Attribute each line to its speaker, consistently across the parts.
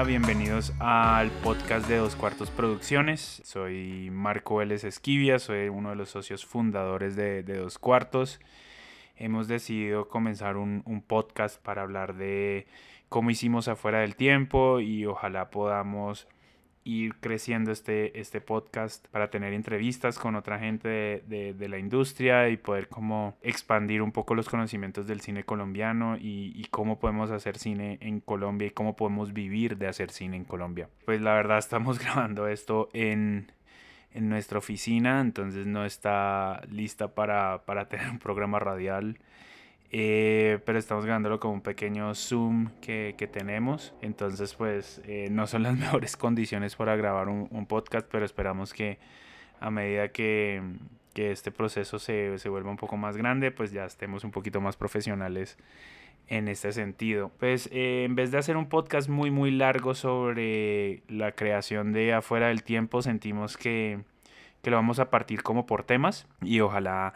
Speaker 1: Bienvenidos al podcast de Dos Cuartos Producciones. Soy Marco Vélez Esquivia, soy uno de los socios fundadores de, Dos Cuartos. Hemos decidido comenzar un, un podcast para hablar de cómo hicimos afuera del tiempo y ojalá podamos ir creciendo este, este podcast para tener entrevistas con otra gente de, de, la industria y poder como expandir un poco los conocimientos del cine colombiano y, y, cómo podemos hacer cine en Colombia y cómo podemos vivir de hacer cine en Colombia. Pues la verdad estamos grabando esto en, en nuestra oficina, entonces no está lista para, para tener un programa radial. Eh, pero estamos grabándolo como un pequeño Zoom que, que tenemos. Entonces, pues eh, no son las mejores condiciones para grabar un, un, podcast, pero esperamos que a medida que, que este proceso se, se, vuelva un poco más grande, pues ya estemos un poquito más profesionales en este sentido. Pues eh, en vez de hacer un podcast muy muy largo sobre la creación de afuera del tiempo, sentimos que, que lo vamos a partir como por temas y ojalá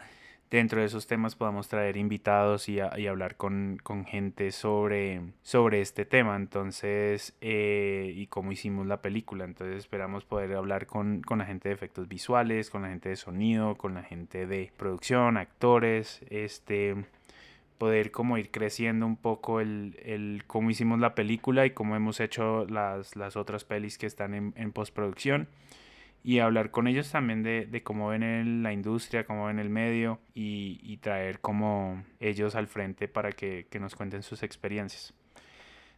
Speaker 1: dentro de esos temas podamos traer invitados y, hablar con, gente sobre, sobre este tema. Entonces, eh, y cómo hicimos la película. Entonces esperamos poder hablar con, la gente de efectos visuales, con la gente de sonido, con la gente de producción, actores, este poder como ir creciendo un poco el, el cómo hicimos la película y cómo hemos hecho las, las otras pelis que están en, en postproducción y hablar con ellos también de, de cómo ven la industria, cómo ven el medio y, y traer como ellos al frente para que, que, nos cuenten sus experiencias.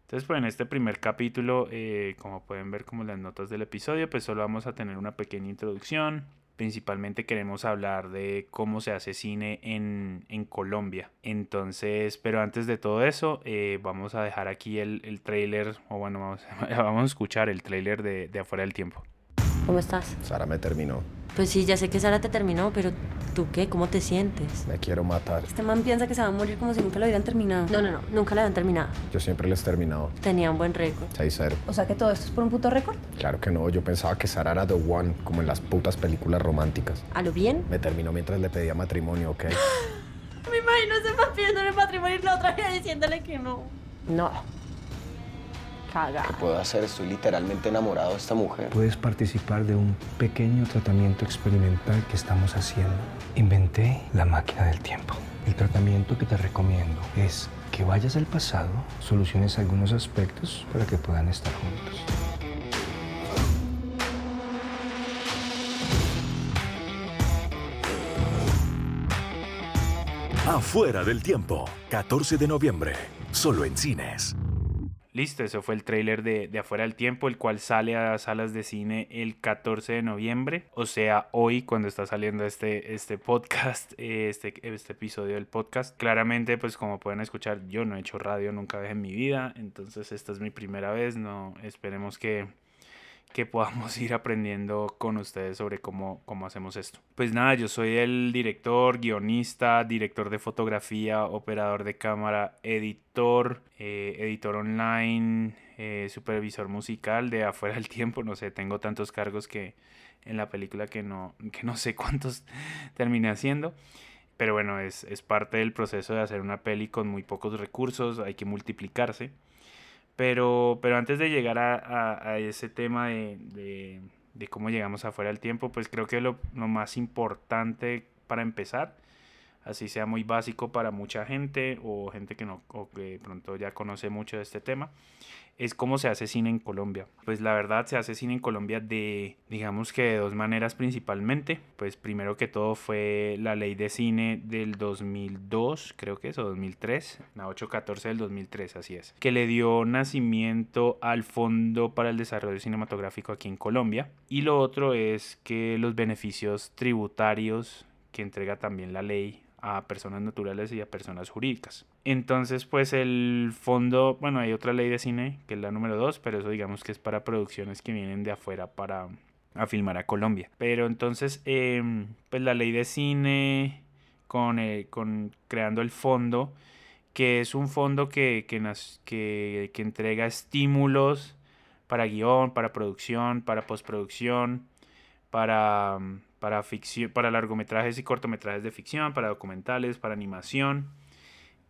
Speaker 1: Entonces, pues en este primer capítulo, eh, como pueden ver como las notas del episodio, pues solo vamos a tener una pequeña introducción. Principalmente queremos hablar de cómo se hace cine en, en Colombia. Entonces, pero antes de todo eso, eh, vamos a dejar aquí el, el trailer, o bueno, vamos, vamos a escuchar el trailer de, de Afuera del Tiempo.
Speaker 2: ¿Cómo estás?
Speaker 3: Sara me terminó.
Speaker 2: Pues sí, ya sé que Sara te terminó, pero ¿tú qué? ¿Cómo te sientes?
Speaker 3: Me quiero matar.
Speaker 4: Este man piensa que se va a morir como si nunca lo hubieran terminado.
Speaker 2: No, no, no, nunca lo habían terminado.
Speaker 3: Yo siempre les he terminado.
Speaker 2: Tenía un buen récord.
Speaker 3: 6-0.
Speaker 4: O sea que todo esto es por un puto récord.
Speaker 3: Claro que no, yo pensaba que Sara era the one, como en las putas películas románticas.
Speaker 2: ¿A lo bien?
Speaker 3: Me terminó mientras le pedía matrimonio, ¿ok?
Speaker 4: Me imagino ese man pidiéndole matrimonio y la otra día diciéndole que no.
Speaker 2: No,
Speaker 5: ¿Qué puedo hacer? Estoy literalmente enamorado de esta mujer.
Speaker 6: Puedes participar de un pequeño tratamiento experimental que estamos haciendo. Inventé la máquina del tiempo. El tratamiento que te recomiendo es que vayas al pasado, soluciones algunos aspectos para que puedan estar juntos.
Speaker 7: Afuera del tiempo, 14 de noviembre, solo en cines.
Speaker 1: Listo, eso fue el tráiler de, de, Afuera del Tiempo, el cual sale a salas de cine el 14 de noviembre, o sea, hoy cuando está saliendo este, este podcast, este, este episodio del podcast. Claramente, pues como pueden escuchar, yo no he hecho radio nunca en mi vida, entonces esta es mi primera vez, no esperemos que que podamos ir aprendiendo con ustedes sobre cómo, cómo hacemos esto. Pues nada, yo soy el director, guionista, director de fotografía, operador de cámara, editor, eh, editor online, eh, supervisor musical de afuera del tiempo, no sé, tengo tantos cargos que en la película que no, que no sé cuántos terminé haciendo. Pero bueno, es, es parte del proceso de hacer una peli con muy pocos recursos, hay que multiplicarse. Pero, pero antes de llegar a, ese tema de, cómo llegamos afuera del tiempo, pues creo que lo, lo más importante para empezar, así sea muy básico para mucha gente o gente que no que pronto ya conoce mucho de este tema, es cómo se hace cine en Colombia. Pues la verdad se hace cine en Colombia de, digamos que de dos maneras principalmente. Pues primero que todo fue la ley de cine del 2002, creo que es, o 2003, la 814 del 2003, así es, que le dio nacimiento al Fondo para el Desarrollo Cinematográfico aquí en Colombia. Y lo otro es que los beneficios tributarios que entrega también la ley a personas naturales y a personas jurídicas. Entonces, pues el fondo, bueno, hay otra ley de cine, que es la número 2, pero eso digamos que es para producciones que vienen de afuera para a filmar a Colombia. Pero entonces, em, pues la ley de cine con, eh, con creando el fondo, que es un fondo que, que, que, que entrega estímulos para guion, para producción, para postproducción, para para, ficción, para largometrajes y cortometrajes de ficción, para documentales, para animación.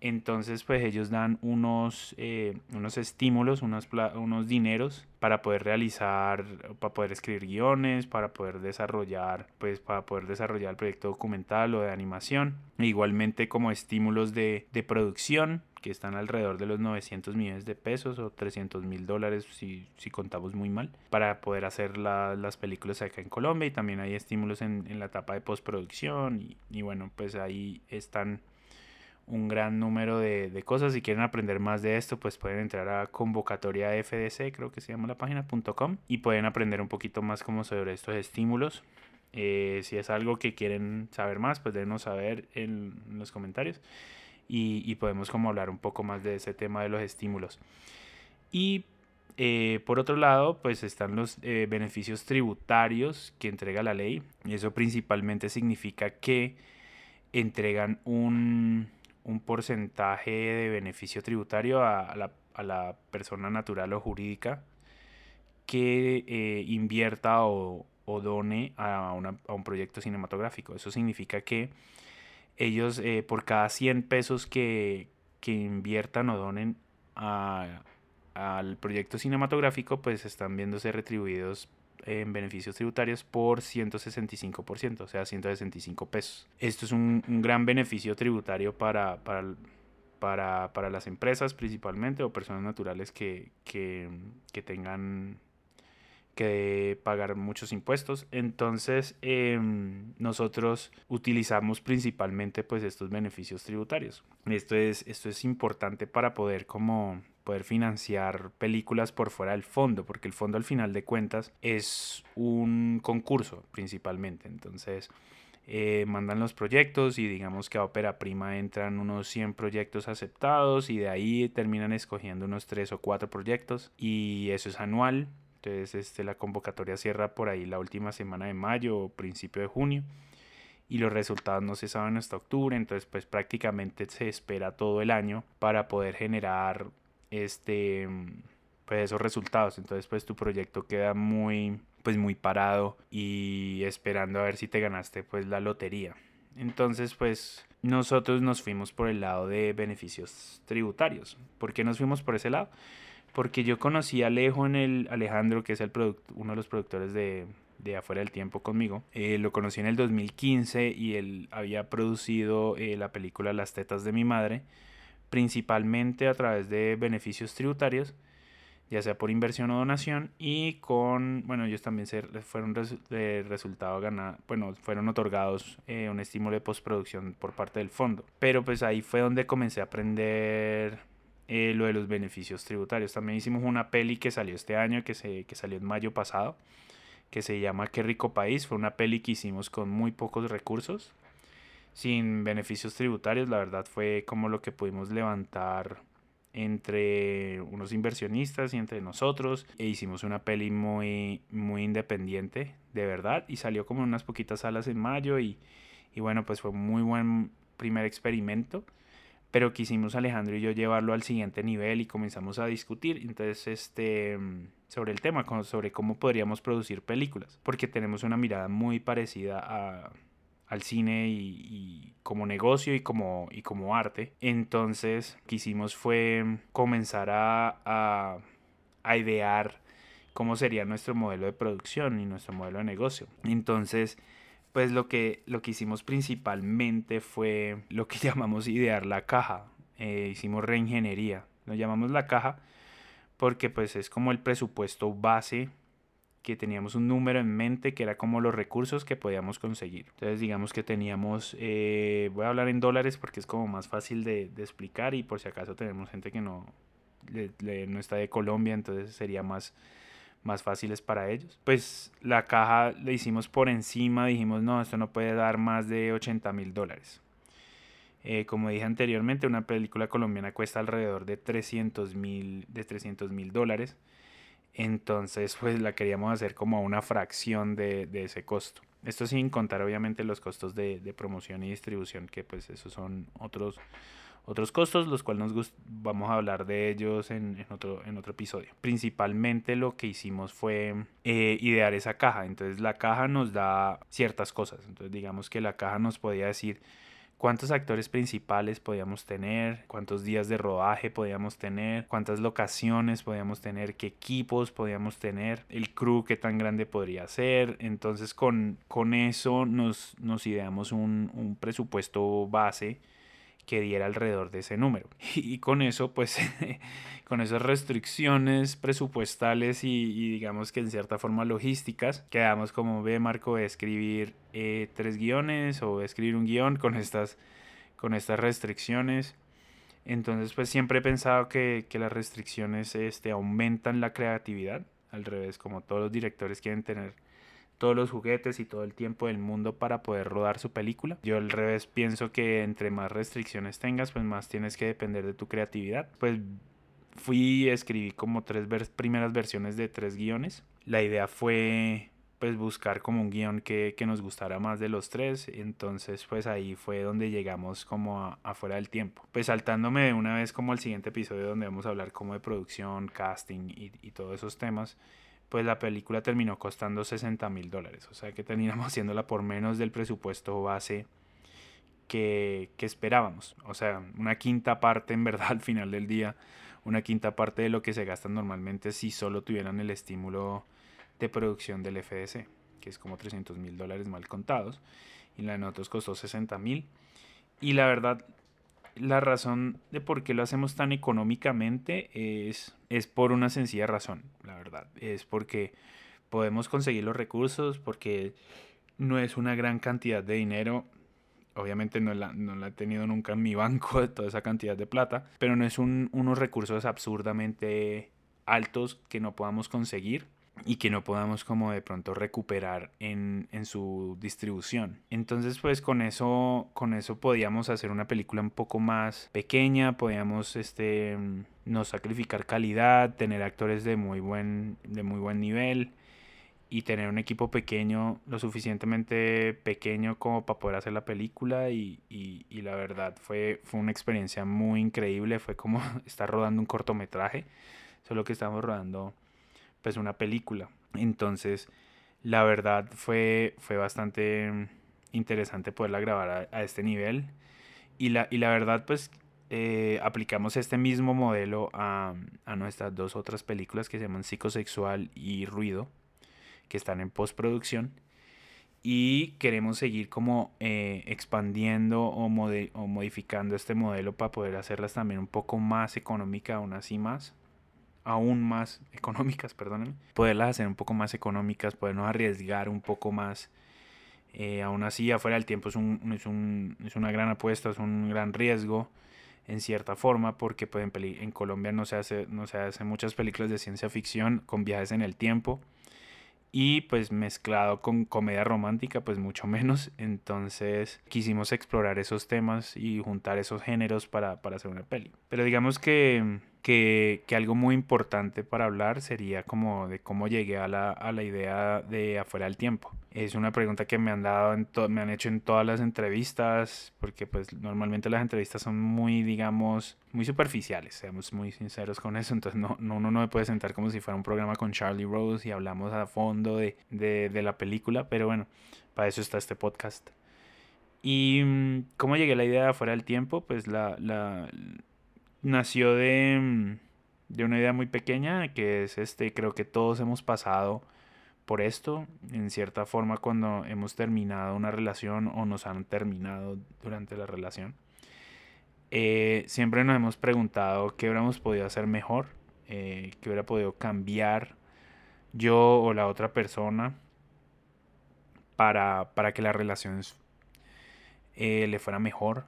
Speaker 1: Entonces, pues ellos dan unos, eh, unos estímulos, unos, unos dineros para poder realizar, para poder escribir guiones, para poder desarrollar, pues para poder desarrollar el proyecto documental o de animación. Igualmente como estímulos de, de producción que están alrededor de los 900 millones de pesos o 300 mil dólares si, si, contamos muy mal para poder hacer las películas acá en Colombia y también hay estímulos en, en la etapa de postproducción y, y bueno pues ahí están un gran número de, de, cosas. Si quieren aprender más de esto, pues pueden entrar a convocatoria FDC, creo que se llama la página.com, y pueden aprender un poquito más como sobre estos estímulos. Eh, si es algo que quieren saber más, pues denos saber en, los comentarios y, podemos como hablar un poco más de ese tema de los estímulos. Y eh, por otro lado, pues están los eh, beneficios tributarios que entrega la ley. Y eso principalmente significa que entregan un, un porcentaje de beneficio tributario a, la, a la, persona natural o jurídica que eh, invierta o, o done a, una, a, un proyecto cinematográfico. Eso significa que ellos eh, por cada 100 pesos que, que inviertan o donen al proyecto cinematográfico, pues están viéndose retribuidos en beneficios tributarios por 165%, o sea, 165 pesos. Esto es un, un gran beneficio tributario para, para, para, para, las empresas principalmente o personas naturales que, que, que tengan que pagar muchos impuestos. Entonces, eh, nosotros utilizamos principalmente pues estos beneficios tributarios. Esto es, esto es importante para poder como poder financiar películas por fuera del fondo, porque el fondo al final de cuentas es un concurso principalmente. Entonces, eh, mandan los proyectos y digamos que a ópera prima entran unos 100 proyectos aceptados y de ahí terminan escogiendo unos 3 o 4 proyectos y eso es anual. Entonces este, la convocatoria cierra por ahí la última semana de mayo o principio de junio y los resultados no se saben hasta octubre, entonces pues prácticamente se espera todo el año para poder generar este, pues esos resultados. Entonces, pues tu proyecto queda muy, pues muy parado y esperando a ver si te ganaste pues la lotería. Entonces, pues nosotros nos fuimos por el lado de beneficios tributarios. ¿Por qué nos fuimos por ese lado? Porque yo conocí a Alejo en el Alejandro, que es el uno de los productores de, de Afuera del Tiempo conmigo. Eh, lo conocí en el 2015 y él había producido eh, la película Las tetas de mi madre principalmente a través de beneficios tributarios, ya sea por inversión o donación, y con, bueno, ellos también se fueron de resultado ganado, bueno, fueron otorgados eh, un estímulo de postproducción por parte del fondo. Pero pues ahí fue donde comencé a aprender eh, lo de los beneficios tributarios. También hicimos una peli que salió este año, que, se, que salió en mayo pasado, que se llama Qué rico país. Fue una peli que hicimos con muy pocos recursos sin beneficios tributarios. La verdad fue como lo que pudimos levantar entre unos inversionistas y entre nosotros e hicimos una peli muy muy independiente de verdad y salió como en unas poquitas salas en mayo y, y bueno pues fue muy buen primer experimento pero quisimos Alejandro y yo llevarlo al siguiente nivel y comenzamos a discutir entonces este sobre el tema sobre cómo podríamos producir películas porque tenemos una mirada muy parecida a al cine y, como negocio y como, y como arte. Entonces quisimos fue comenzar a, a idear cómo sería nuestro modelo de producción y nuestro modelo de negocio. Entonces, pues lo que, lo que hicimos principalmente fue lo que llamamos idear la caja. Eh, hicimos reingeniería. Lo llamamos la caja porque pues es como el presupuesto base que teníamos un número en mente que era como los recursos que podíamos conseguir. Entonces digamos que teníamos, eh, voy a hablar en dólares porque es como más fácil de, explicar y por si acaso tenemos gente que no, le, no está de Colombia, entonces sería más, más fáciles para ellos. Pues la caja le hicimos por encima, dijimos no, esto no puede dar más de 80 mil dólares. Eh, como dije anteriormente, una película colombiana cuesta alrededor de 300 mil de 300 mil dólares. Entonces, pues la queríamos hacer como una fracción de, de ese costo. Esto sin contar obviamente los costos de, de, promoción y distribución, que pues esos son otros, otros costos, los cuales nos vamos a hablar de ellos en, otro, episodio. Principalmente lo que hicimos fue eh, idear esa caja. Entonces la caja nos da ciertas cosas. Entonces digamos que la caja nos podía decir cuántos actores principales podíamos tener, cuántos días de rodaje podíamos tener, cuántas locaciones podíamos tener, qué equipos podíamos tener, el crew qué tan grande podría ser. Entonces con, eso nos, ideamos un presupuesto base que diera alrededor de ese número. Y con eso, pues, con esas restricciones presupuestales y, digamos que en cierta forma logísticas, quedamos como ve Marco escribir eh, tres guiones o escribir un guion con estas, con estas restricciones. Entonces, pues siempre he pensado que, que las restricciones este, aumentan la creatividad, al revés, como todos los directores quieren tener todos los juguetes y todo el tiempo del mundo para poder rodar su película. Yo al revés pienso que entre más restricciones tengas, pues más tienes que depender de tu creatividad. Pues fui escribí como tres primeras versiones de tres guiones. La idea fue pues buscar como un guion que, que, nos gustara más de los tres. Entonces pues ahí fue donde llegamos como afuera del tiempo. Pues saltándome de una vez como al siguiente episodio donde vamos a hablar como de producción, casting y, y todos esos temas pues la película terminó costando 60 mil dólares. O sea que terminamos haciéndola por menos del presupuesto base que, que, esperábamos. O sea, una quinta parte en verdad al final del día, una quinta parte de lo que se gasta normalmente si solo tuvieran el estímulo de producción del FDC, que es como 300 mil dólares mal contados. Y la de nosotros costó 60 mil. Y la verdad, la razón de por qué lo hacemos tan económicamente es, es por una sencilla razón, la verdad. Es porque podemos conseguir los recursos, porque no es una gran cantidad de dinero. Obviamente no la, no la he tenido nunca en mi banco de toda esa cantidad de plata, pero no es un, unos recursos absurdamente altos que no podamos conseguir y que no podamos como de pronto recuperar en, en, su distribución. Entonces pues con eso, con eso podíamos hacer una película un poco más pequeña, podíamos este, no sacrificar calidad, tener actores de muy buen, de muy buen nivel y tener un equipo pequeño, lo suficientemente pequeño como para poder hacer la película y, y, y la verdad fue, fue una experiencia muy increíble, fue como estar rodando un cortometraje, solo que estamos rodando pues una película. Entonces, la verdad fue, fue bastante interesante poderla grabar a, este nivel. Y la, y la verdad, pues eh, aplicamos este mismo modelo a, a, nuestras dos otras películas que se llaman Psicosexual y Ruido, que están en postproducción. Y queremos seguir como eh, expandiendo o, o modificando este modelo para poder hacerlas también un poco más económica, aún así más aún más económicas, perdónenme, poderlas hacer un poco más económicas, podernos arriesgar un poco más. Eh, aún así, afuera del tiempo es, un, es, un, es, una gran apuesta, es un gran riesgo en cierta forma, porque pues, en, en Colombia no se, hace, no se hacen muchas películas de ciencia ficción con viajes en el tiempo y pues mezclado con comedia romántica pues mucho menos entonces quisimos explorar esos temas y juntar esos géneros para, para hacer una peli pero digamos que que, que, algo muy importante para hablar sería como de cómo llegué a la, a la idea de afuera del tiempo. Es una pregunta que me han dado, en me han hecho en todas las entrevistas, porque pues normalmente las entrevistas son muy, digamos, muy superficiales, seamos muy sinceros con eso, entonces no, no uno no me puede sentar como si fuera un programa con Charlie Rose y hablamos a fondo de, de, de la película, pero bueno, para eso está este podcast. ¿Y mm, cómo llegué a la idea de afuera del tiempo? Pues la, la, nació de, mm, de una idea muy pequeña, que es este, creo que todos hemos pasado por esto, en cierta forma cuando hemos terminado una relación o nos han terminado durante la relación. Eh, siempre nos hemos preguntado qué hubiéramos podido hacer mejor, eh, qué hubiera podido cambiar yo o la otra persona para, para que la relación eh, le fuera mejor,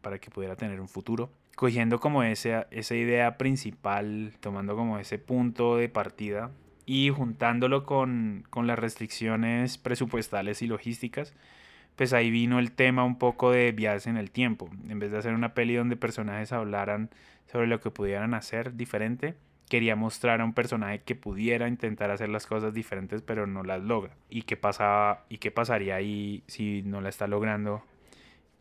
Speaker 1: para que pudiera tener un futuro cogiendo como esa, esa idea principal, tomando como ese punto de partida y juntándolo con, con las restricciones presupuestales y logísticas, pues ahí vino el tema un poco de viajes en el tiempo. En vez de hacer una peli donde personajes hablaran sobre lo que pudieran hacer diferente, quería mostrar a un personaje que pudiera intentar hacer las cosas diferentes pero no las logra. ¿Y qué, pasa, y qué pasaría ahí si no la está logrando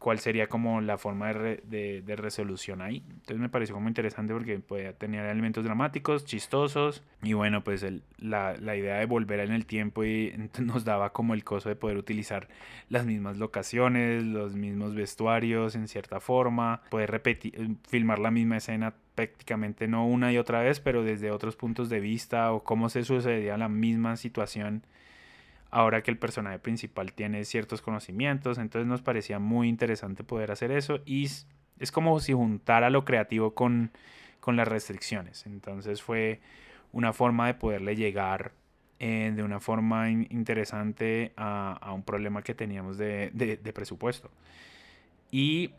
Speaker 1: cuál sería como la forma de, de, resolución ahí. Entonces me pareció como interesante porque podía tener elementos dramáticos, chistosos y bueno, pues el, la, la, idea de volver en el tiempo y nos daba como el coso de poder utilizar las mismas locaciones, los mismos vestuarios en cierta forma, poder repetir, filmar la misma escena prácticamente no una y otra vez, pero desde otros puntos de vista o cómo se sucedía la misma situación ahora que el personaje principal tiene ciertos conocimientos, entonces nos parecía muy interesante poder hacer eso y es como si juntara lo creativo con, con las restricciones, entonces fue una forma de poderle llegar eh, de una forma interesante a, a, un problema que teníamos de, de, de presupuesto. Y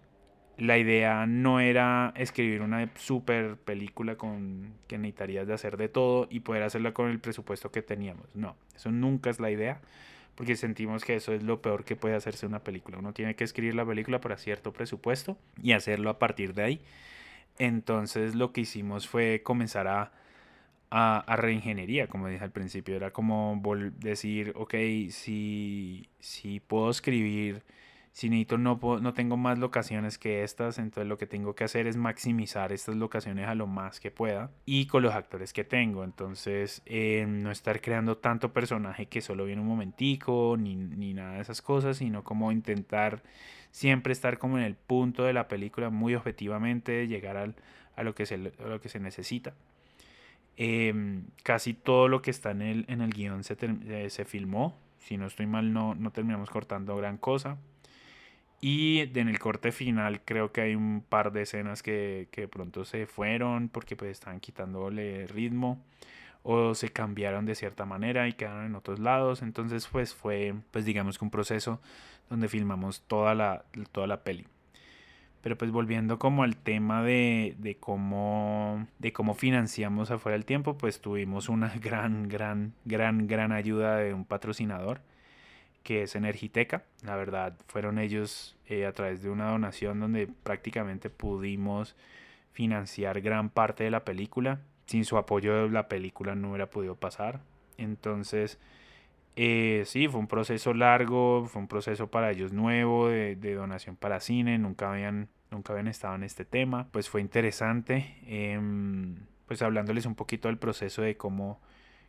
Speaker 1: la idea no era escribir una super película con que necesitarías de hacer de todo y poder hacerla con el presupuesto que teníamos. No, eso nunca es la idea, porque sentimos que eso es lo peor que puede hacerse una película. Uno tiene que escribir la película para cierto presupuesto y hacerlo a partir de ahí. Entonces lo que hicimos fue comenzar a, a, reingeniería, como dije al principio. Era como decir, ok, si, si puedo escribir si necesito no, no tengo más locaciones que estas, entonces lo que tengo que hacer es maximizar estas locaciones a lo más que pueda y con los actores que tengo. Entonces eh, no estar creando tanto personaje que solo viene un momentico ni, ni nada de esas cosas, sino como intentar siempre estar como en el punto de la película muy objetivamente, llegar al, a, lo que se, a lo que se necesita. Em, casi todo lo que está en el, en el guion se, eh, se filmó. Si no estoy mal, no, no terminamos cortando gran cosa. Y en el corte final creo que hay un par de escenas que, que de pronto se fueron porque pues estaban quitándole ritmo o se cambiaron de cierta manera y quedaron en otros lados. Entonces pues fue pues digamos que un proceso donde filmamos toda la, toda la peli. Pero pues volviendo como al tema de, de, cómo, de cómo financiamos afuera del tiempo, pues tuvimos una gran, gran, gran, gran ayuda de un patrocinador que es Energiteca. La verdad, fueron ellos eh, a través de una donación donde prácticamente pudimos financiar gran parte de la película. Sin su apoyo la película no hubiera podido pasar. Entonces, eh, sí, fue un proceso largo, fue un proceso para ellos nuevo de, donación para cine, nunca habían, nunca habían estado en este tema. Pues fue interesante, em, pues hablándoles un poquito del proceso de cómo,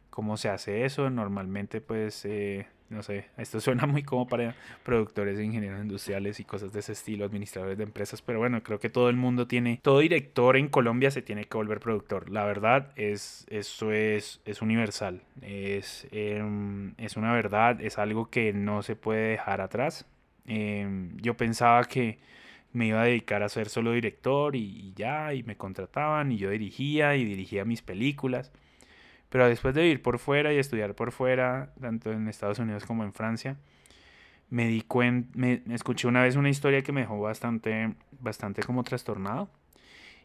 Speaker 1: cómo se hace eso. Normalmente pues... Eh, no sé, esto suena muy como para productores, ingenieros industriales y cosas de ese estilo, administradores de empresas, pero bueno, creo que todo el mundo tiene, todo director en Colombia se tiene que volver productor. La verdad es, eso es, es universal, es, em, es una verdad, es algo que no se puede dejar atrás. Em, yo pensaba que me iba a dedicar a ser solo director y ya, y me contrataban y yo dirigía y dirigía mis películas. Pero después de vivir por fuera y estudiar por fuera, tanto en Estados Unidos como en Francia, me di cuenta, me escuché una vez una historia que me dejó bastante, bastante como trastornado.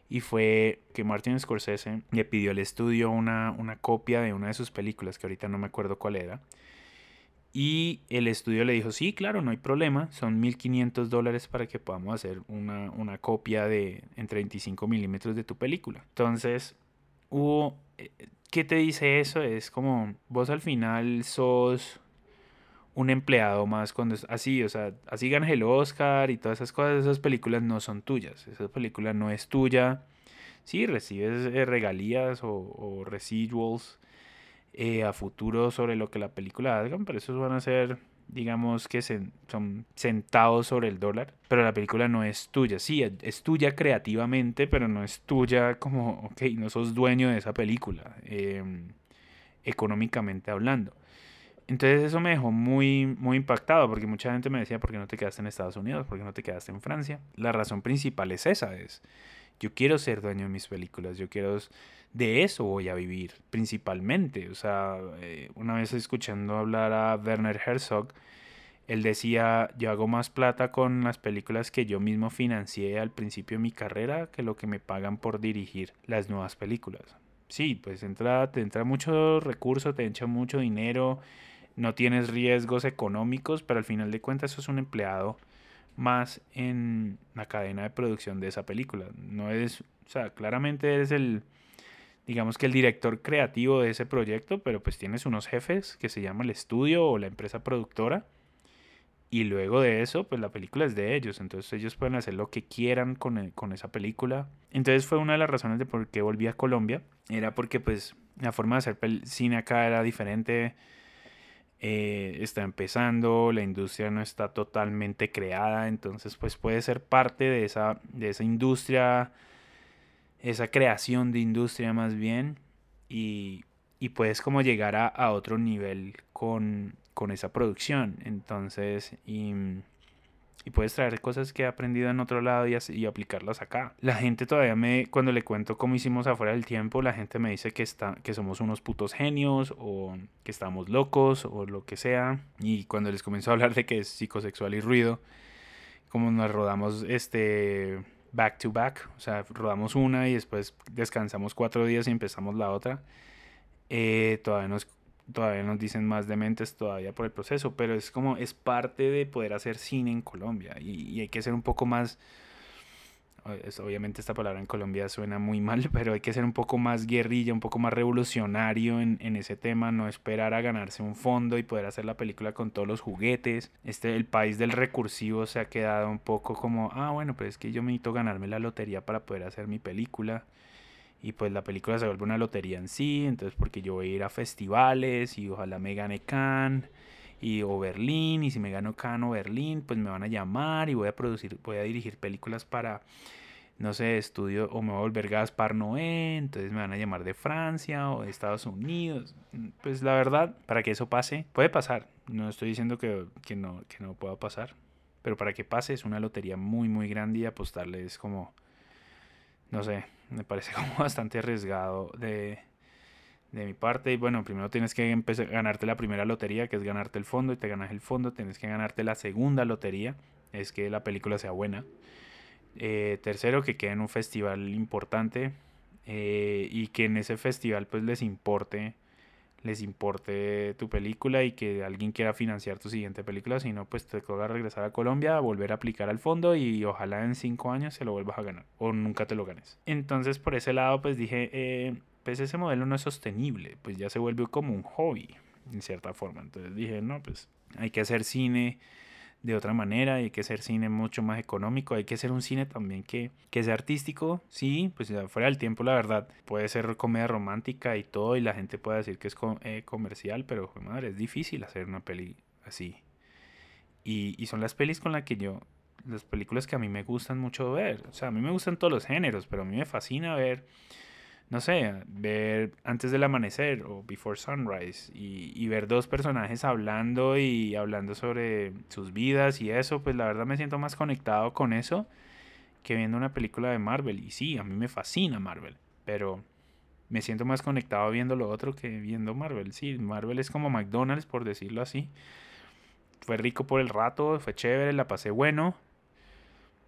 Speaker 1: Y fue que Martin Scorsese le pidió al estudio una, una copia de una de sus películas, que ahorita no me acuerdo cuál era. Y el estudio le dijo, sí, claro, no hay problema, son 1.500 dólares para que podamos hacer una, una copia de en 35 milímetros de tu película. Entonces, hubo, eh, ¿qué te dice eso? Es como vos al final sos un empleado más cuando es así, o sea, así ganas el Oscar y todas esas cosas, esas películas no son tuyas, esa película no es tuya. Sí, recibes eh, regalías o, residuals eh, a futuro sobre lo que la película haga, pero esos van a ser digamos que son centavos sobre el dólar, pero la película no es tuya. Sí, es tuya creativamente, pero no es tuya como, ok, no sos dueño de esa película, em, económicamente hablando. Entonces eso me dejó muy, muy impactado porque mucha gente me decía, ¿por qué no te quedaste en Estados Unidos? ¿Por qué no te quedaste en Francia? La razón principal es esa, es, yo quiero ser dueño de mis películas, yo quiero de eso voy a vivir principalmente. O sea, eh, una vez escuchando hablar a Werner Herzog, él decía, yo hago más plata con las películas que yo mismo financié al principio de mi carrera que lo que me pagan por dirigir las nuevas películas. Sí, pues entra, te entra mucho recurso, te entra mucho dinero, no tienes riesgos económicos, pero al final de cuentas eso es un empleado más en la cadena de producción de esa película. No es, o sea, claramente eres el, digamos que el director creativo de ese proyecto, pero pues tienes unos jefes que se llama el estudio o la empresa productora y luego de eso, pues la película es de ellos, entonces ellos pueden hacer lo que quieran con, con esa película. Entonces fue una de las razones de por qué volví a Colombia, era porque pues la forma de hacer cine acá era diferente, eh, está empezando, la industria no está totalmente creada, entonces pues puede ser parte de esa, de esa industria, esa creación de industria más bien, y, y puedes como llegar a, a otro nivel con, con esa producción, entonces, y, y puedes traer cosas que he aprendido en otro lado y, aplicarlas acá. La gente todavía me, cuando le cuento cómo hicimos afuera del tiempo, la gente me dice que, está, que somos unos putos genios o que estamos locos o lo que sea. Y cuando les comienzo a hablar de que es psicosexual y ruido, como nos rodamos este back to back, o sea, rodamos una y después descansamos cuatro días y empezamos la otra, eh, todavía nos todavía nos dicen más dementes todavía por el proceso, pero es como, es parte de poder hacer cine en Colombia y, y hay que ser un poco más, obviamente esta palabra en Colombia suena muy mal, pero hay que ser un poco más guerrilla, un poco más revolucionario en, en ese tema, no esperar a ganarse un fondo y poder hacer la película con todos los juguetes. Este, el país del recursivo se ha quedado un poco como, ah, bueno, pues es que yo me necesito ganarme la lotería para poder hacer mi película y pues la película se vuelve una lotería en sí, entonces porque yo voy a ir a festivales y ojalá me gane Cannes y o Berlín y si me gano Cannes o Berlín pues me van a llamar y voy a producir voy a dirigir películas para no sé, estudio o me voy a volver Gaspar Noé, entonces me van a llamar de Francia o de Estados Unidos. Pues la verdad, para que eso pase, puede pasar. No estoy diciendo que, que no, que no pueda pasar, pero para que pase es una lotería muy, muy grande y apostarle como, no sé, me parece como bastante arriesgado de, de mi parte. Y bueno, primero tienes que empezar, ganarte la primera lotería, que es ganarte el fondo, y te ganas el fondo. Tienes que ganarte la segunda lotería, es que la película sea buena. Eh, tercero, que quede en un festival importante eh, y que en ese festival pues les importe les importe tu película y que alguien quiera financiar tu siguiente película, si no, pues te toca regresar a Colombia, volver a aplicar al fondo y ojalá en cinco años se lo vuelvas a ganar o nunca te lo ganes. Entonces, por ese lado, pues dije, eh, pues ese modelo no es sostenible, pues ya se vuelve como un hobby, en cierta forma. Entonces dije, no, pues hay que hacer cine de otra manera, hay que hacer cine mucho más económico, hay que hacer un cine también que, que sea artístico, sí, pues fuera del tiempo la verdad, puede ser comedia romántica y todo y la gente puede decir que es eh, comercial, pero madre, es difícil hacer una peli así. Y, y son las pelis con las que yo, las películas que a mí me gustan mucho ver, o sea, a mí me gustan todos los géneros, pero a mí me fascina ver no sé, ver antes del amanecer o before sunrise y, y ver dos personajes hablando y hablando sobre sus vidas y eso, pues la verdad me siento más conectado con eso que viendo una película de Marvel. Y sí, a mí me fascina Marvel, pero me siento más conectado viendo lo otro que viendo Marvel. Sí, Marvel es como McDonald's, por decirlo así. Fue rico por el rato, fue chévere, la pasé bueno.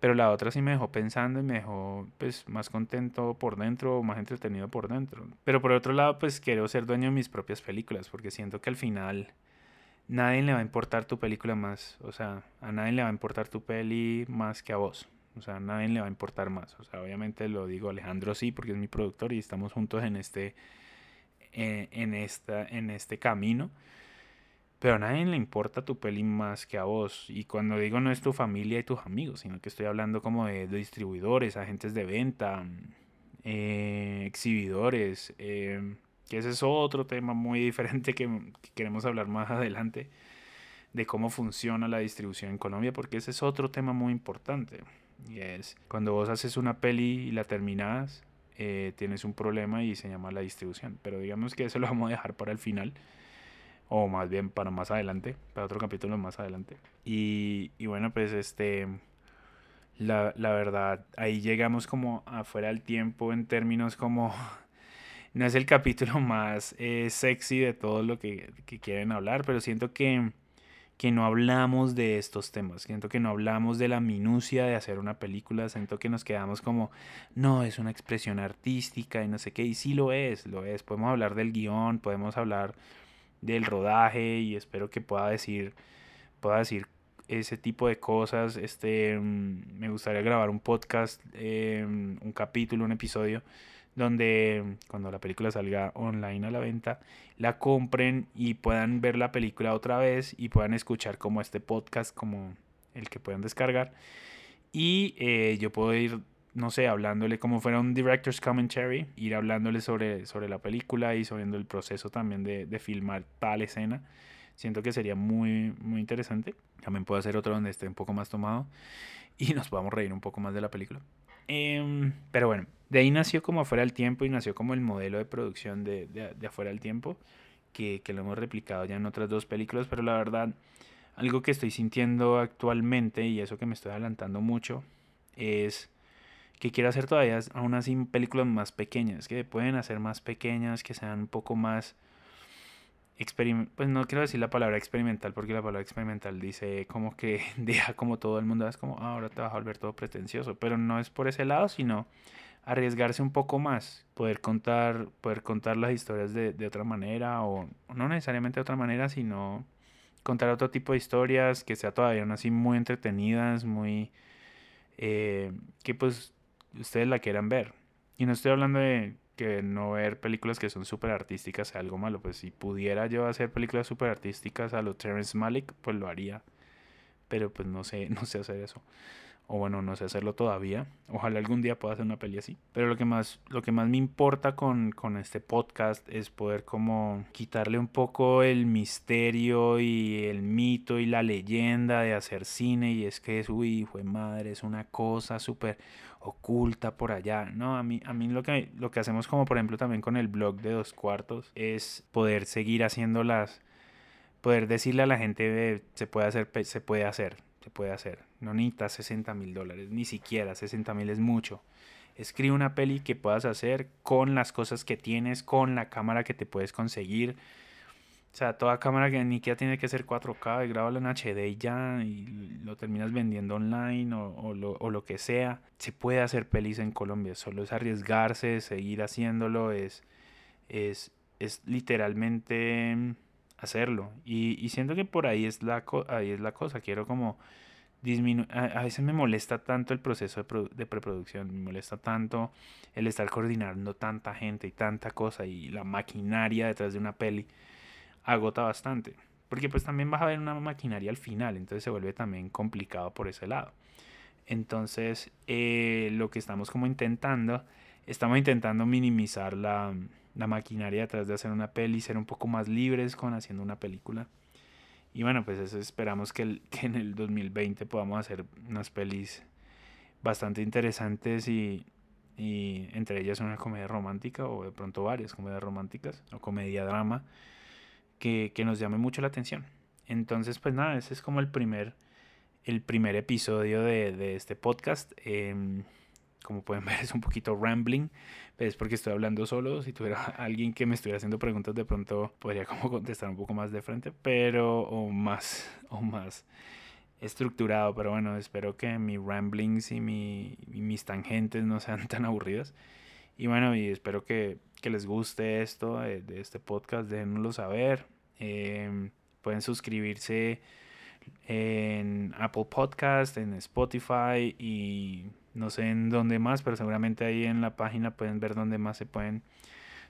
Speaker 1: Pero la otra sí me dejó pensando y me dejó pues más contento por dentro, más entretenido por dentro. Pero por otro lado pues quiero ser dueño de mis propias películas porque siento que al final nadie le va a importar tu película más. O sea, a nadie le va a importar tu peli más que a vos. O sea, a nadie le va a importar más. O sea, obviamente lo digo Alejandro sí porque es mi productor y estamos juntos en este, eh, en esta, en este camino. Pero a nadie le importa tu peli más que a vos. Y cuando digo no es tu familia y tus amigos, sino que estoy hablando como de, distribuidores, agentes de venta, eh, exhibidores, eh, que ese es otro tema muy diferente que, que queremos hablar más adelante, de cómo funciona la distribución en Colombia, porque ese es otro tema muy importante. Y es cuando vos haces una peli y la terminas, eh, tienes un problema y se llama la distribución. Pero digamos que eso lo vamos a dejar para el final o más bien para más adelante, para otro capítulo más adelante. Y, y bueno, pues este, la, la, verdad, ahí llegamos como afuera del tiempo en términos como, no es el capítulo más eh, sexy de todo lo que, que, quieren hablar, pero siento que, que no hablamos de estos temas, siento que no hablamos de la minucia de hacer una película, siento que nos quedamos como, no, es una expresión artística y no sé qué, y sí lo es, lo es, podemos hablar del guion, podemos hablar del rodaje y espero que pueda decir pueda decir ese tipo de cosas este me gustaría grabar un podcast eh, un capítulo un episodio donde cuando la película salga online a la venta, la compren y puedan ver la película otra vez y puedan escuchar como este podcast, como el que puedan descargar. Y eh, yo puedo ir, no sé, hablándole como fuera un director's commentary, ir hablándole sobre, sobre la película y sobre el proceso también de, de filmar tal escena. Siento que sería muy, muy interesante. También puedo hacer otro donde esté un poco más tomado y nos podamos reír un poco más de la película. Em, pero bueno, de ahí nació como afuera del tiempo y nació como el modelo de producción de, de, afuera del tiempo, que, que, lo hemos replicado ya en otras dos películas, pero la verdad, algo que estoy sintiendo actualmente y eso que me estoy adelantando mucho es que quiero hacer todavía aún así películas más pequeñas, que pueden hacer más pequeñas, que sean un poco más pues no quiero decir la palabra experimental porque la palabra experimental dice como que deja como todo el mundo es como ah, ahora te vas a volver todo pretencioso pero no es por ese lado sino arriesgarse un poco más poder contar poder contar las historias de, de otra manera o no necesariamente de otra manera sino contar otro tipo de historias que sea todavía así muy entretenidas muy eh, que pues ustedes la quieran ver y no estoy hablando de que no ver películas que son súper artísticas sea algo malo. Pues si pudiera yo hacer películas súper artísticas a lo Terrence Malick, pues lo haría. Pero pues no sé, no sé hacer eso. O bueno, no sé hacerlo todavía. Ojalá algún día pueda hacer una peli así. Pero lo que más, lo que más me importa con, con este podcast es poder como quitarle un poco el misterio y el mito y la leyenda de hacer cine. Y es que es, uy, fue madre, es una cosa súper oculta por allá. No, a mí, a mí lo, que, lo que hacemos como por ejemplo también con el blog de dos cuartos es poder seguir haciéndolas, poder decirle a la gente se puede hacer, se puede hacer, se puede hacer. No necesitas 60 mil dólares, ni siquiera 60 mil es mucho. Escribe una peli que puedas hacer con las cosas que tienes, con la cámara que te puedes conseguir o sea, toda cámara que ni siquiera tiene que ser 4K, grábalo en HD y ya, y lo terminas vendiendo online o, lo, o, lo, que sea. Se puede hacer pelis en Colombia, solo es arriesgarse, seguir haciéndolo, es, es, es literalmente hacerlo. Y, y, siento que por ahí es la, ahí es la cosa, quiero como disminuir, a, veces me molesta tanto el proceso de, de preproducción, me molesta tanto el estar coordinando tanta gente y tanta cosa y la maquinaria detrás de una peli agota bastante. Porque pues también vas a ver una maquinaria al final, entonces se vuelve también complicado por ese lado. Entonces, eh, lo que estamos como intentando, estamos intentando minimizar la, la maquinaria detrás de hacer una peli, ser un poco más libres con haciendo una película. Y bueno, pues eso esperamos que, que en el 2020 podamos hacer unas pelis bastante interesantes y, y entre ellas una comedia romántica o de pronto varias comedias románticas o comedia drama que, nos llame mucho la atención. Entonces, pues nada, ese es como el primer, el primer episodio de, este podcast. Em, como pueden ver, es un poquito rambling, es porque estoy hablando solo. Si tuviera alguien que me estuviera haciendo preguntas, de pronto podría como contestar un poco más de frente, pero o más, o más estructurado. Pero bueno, espero que mis ramblings y, mi, mis tangentes no sean tan aburridas. Y bueno, y espero que, les guste esto de, este podcast, déjenoslo saber. Em, pueden suscribirse en Apple Podcast, en Spotify y no sé en dónde más, pero seguramente ahí en la página pueden ver dónde más se pueden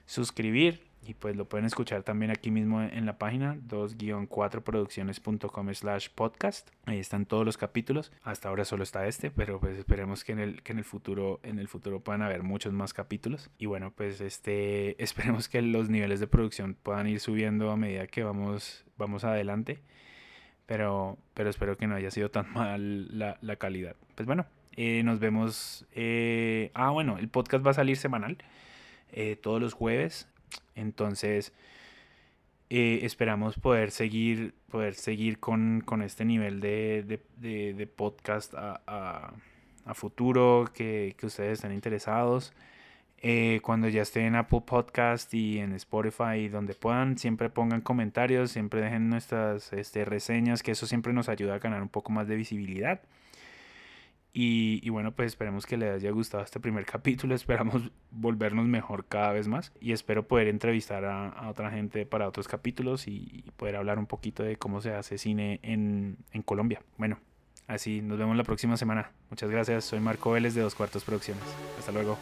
Speaker 1: suscribir y pues lo pueden escuchar también aquí mismo en la página 2-4producciones.com slash podcast. Ahí están todos los capítulos. Hasta ahora solo está este pero pues esperemos que en el que en el futuro en el futuro puedan haber muchos más capítulos. Y bueno pues este esperemos que los niveles de producción puedan ir subiendo a medida que vamos vamos adelante. Pero pero espero que no haya sido tan mal la, la calidad. Pues bueno eh, nos vemos eh, ah bueno el podcast va a salir semanal eh, todos los jueves entonces, eh, esperamos poder seguir, poder seguir con, este nivel de, podcast a, futuro, que, ustedes estén interesados. Eh, cuando ya esté en Apple Podcast y en Spotify, donde puedan, siempre pongan comentarios, siempre dejen nuestras este, reseñas, que eso siempre nos ayuda a ganar un poco más de visibilidad. Y, bueno, pues esperemos que les haya gustado este primer capítulo. Esperamos volvernos mejor cada vez más. Y espero poder entrevistar a, otra gente para otros capítulos y, poder hablar un poquito de cómo se hace cine en, en Colombia. Bueno, así nos vemos la próxima semana. Muchas gracias. Soy Marco Vélez de Dos Cuartos Producciones. Hasta luego.